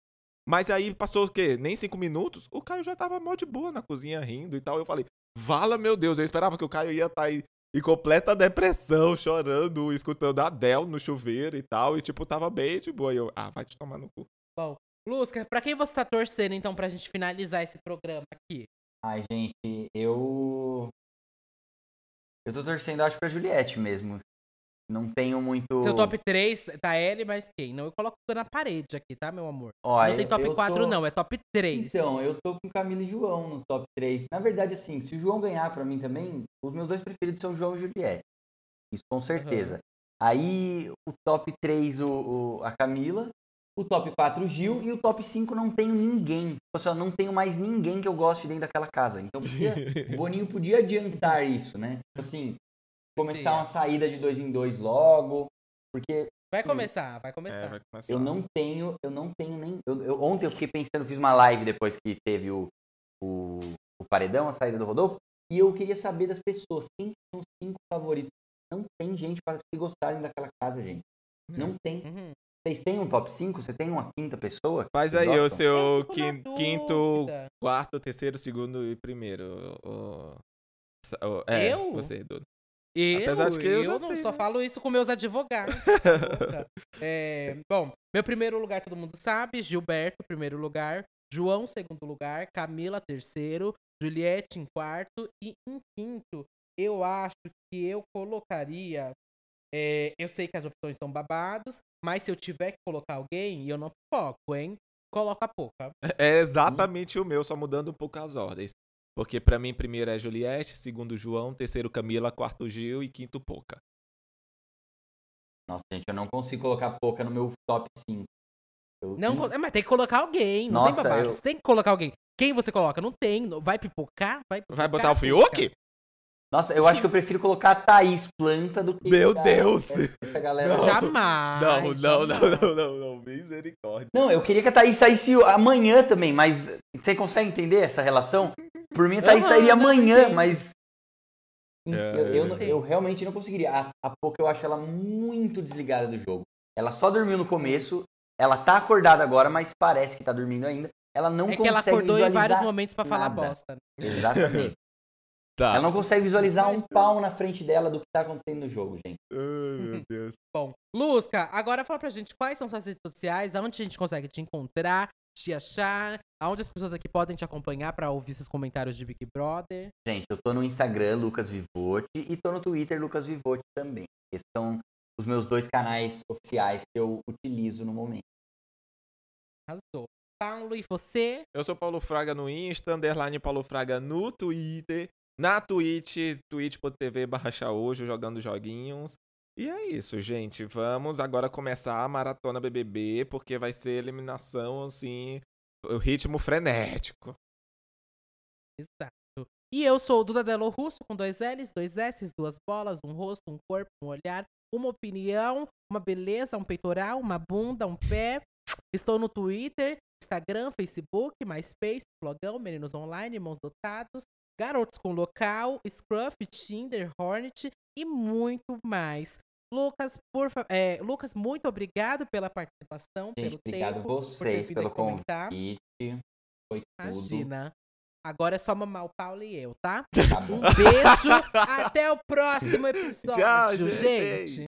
Mas aí passou o quê? Nem cinco minutos, o Caio já tava mó de boa na cozinha rindo e tal. Eu falei, vala meu Deus, eu esperava que o Caio ia estar tá aí em completa depressão, chorando, escutando a Adele no chuveiro e tal. E tipo, tava bem de boa. E eu, ah, vai te tomar no cu. Bom, Lusca, pra quem você tá torcendo então pra gente finalizar esse programa aqui? Ai, gente, eu. Eu tô torcendo, acho, pra Juliette mesmo. Não tenho muito. Seu top 3 tá L, mas quem? Não, eu coloco na parede aqui, tá, meu amor? Ó, não tem top 4, tô... não, é top 3. Então, eu tô com Camila e João no top 3. Na verdade, assim, se o João ganhar pra mim também, os meus dois preferidos são João e Juliette. Isso com certeza. Uhum. Aí, o top 3, o, o, a Camila. O top 4, o Gil. E o top 5, não tenho ninguém. Pessoal, não tenho mais ninguém que eu goste dentro daquela casa. Então, podia, o Boninho podia adiantar isso, né? Assim, começar uma saída de dois em dois logo, porque vai começar, vai começar. É, vai começar. Eu não tenho, eu não tenho nem. Eu, eu, ontem eu fiquei pensando, fiz uma live depois que teve o, o, o paredão, a saída do Rodolfo, e eu queria saber das pessoas quem são os cinco favoritos. Não tem gente para se gostarem daquela casa, gente. Uhum. Não tem. Uhum. Vocês têm um top 5? Você tem uma quinta pessoa? Faz aí gostam? o seu quinto, quarto, terceiro, segundo e primeiro. O, o, é, eu? Você, Dudu. Eu, Apesar de que eu, eu não sei, só né? falo isso com meus advogados. é, bom, meu primeiro lugar todo mundo sabe, Gilberto, primeiro lugar, João, segundo lugar, Camila, terceiro, Juliette em quarto e em quinto, eu acho que eu colocaria. É, eu sei que as opções são babados, mas se eu tiver que colocar alguém, e eu não foco, hein? Coloca pouca. É exatamente hum. o meu, só mudando um pouco as ordens. Porque para mim, primeiro é Juliette, segundo João, terceiro Camila, quarto Gil e quinto Poca. Nossa, gente, eu não consigo colocar Poca no meu top 5. Eu... Não, mas tem que colocar alguém. Não Nossa, tem babado. Eu... Você tem que colocar alguém. Quem você coloca? Não tem. Vai pipocar? Vai, pipocar, vai botar o Fiuk? Nossa, eu Sim. acho que eu prefiro colocar a Thaís Planta do que. Meu Deus! Essa galera. Não. Jamais! Não, não, não, não, não, não, Misericórdia. Não, eu queria que a Thaís saísse amanhã também, mas você consegue entender essa relação? Por mim, a Thaís sairia amanhã, mas. É, eu, eu, eu, realmente não conseguiria. A, a pouco eu acho ela muito desligada do jogo. Ela só dormiu no começo, ela tá acordada agora, mas parece que tá dormindo ainda. Ela não é consegue. É que ela acordou em vários momentos para falar bosta. Exatamente. Tá. Ela não consegue visualizar um pau na frente dela do que tá acontecendo no jogo, gente. Ai, meu Deus. Bom, Lusca, agora fala pra gente quais são suas redes sociais, aonde a gente consegue te encontrar, te achar, aonde as pessoas aqui podem te acompanhar para ouvir esses comentários de Big Brother. Gente, eu tô no Instagram, Lucas Vivote, e tô no Twitter, Lucas Vivote também. Esses são os meus dois canais oficiais que eu utilizo no momento. Arrasou. Paulo, e você? Eu sou Paulo Fraga no Insta, underline Paulo Fraga no Twitter, na Twitch, twitch.tv barra hoje jogando joguinhos. E é isso, gente. Vamos agora começar a maratona BBB, porque vai ser eliminação, assim, o ritmo frenético. Exato. E eu sou o Duda Delo Russo, com dois L's, dois S's, duas bolas, um rosto, um corpo, um olhar, uma opinião, uma beleza, um peitoral, uma bunda, um pé. Estou no Twitter, Instagram, Facebook, MySpace, Flogão, Meninos Online, Irmãos Dotados, Garotos com Local, Scruff, Tinder, Hornet e muito mais. Lucas, por, é, Lucas, muito obrigado pela participação, Gente, pelo obrigado tempo. vocês pelo convite. Foi Imagina. Tudo. Agora é só mamar o Paulo e eu, tá? tá um beijo. até o próximo episódio, Tchau, gente. gente.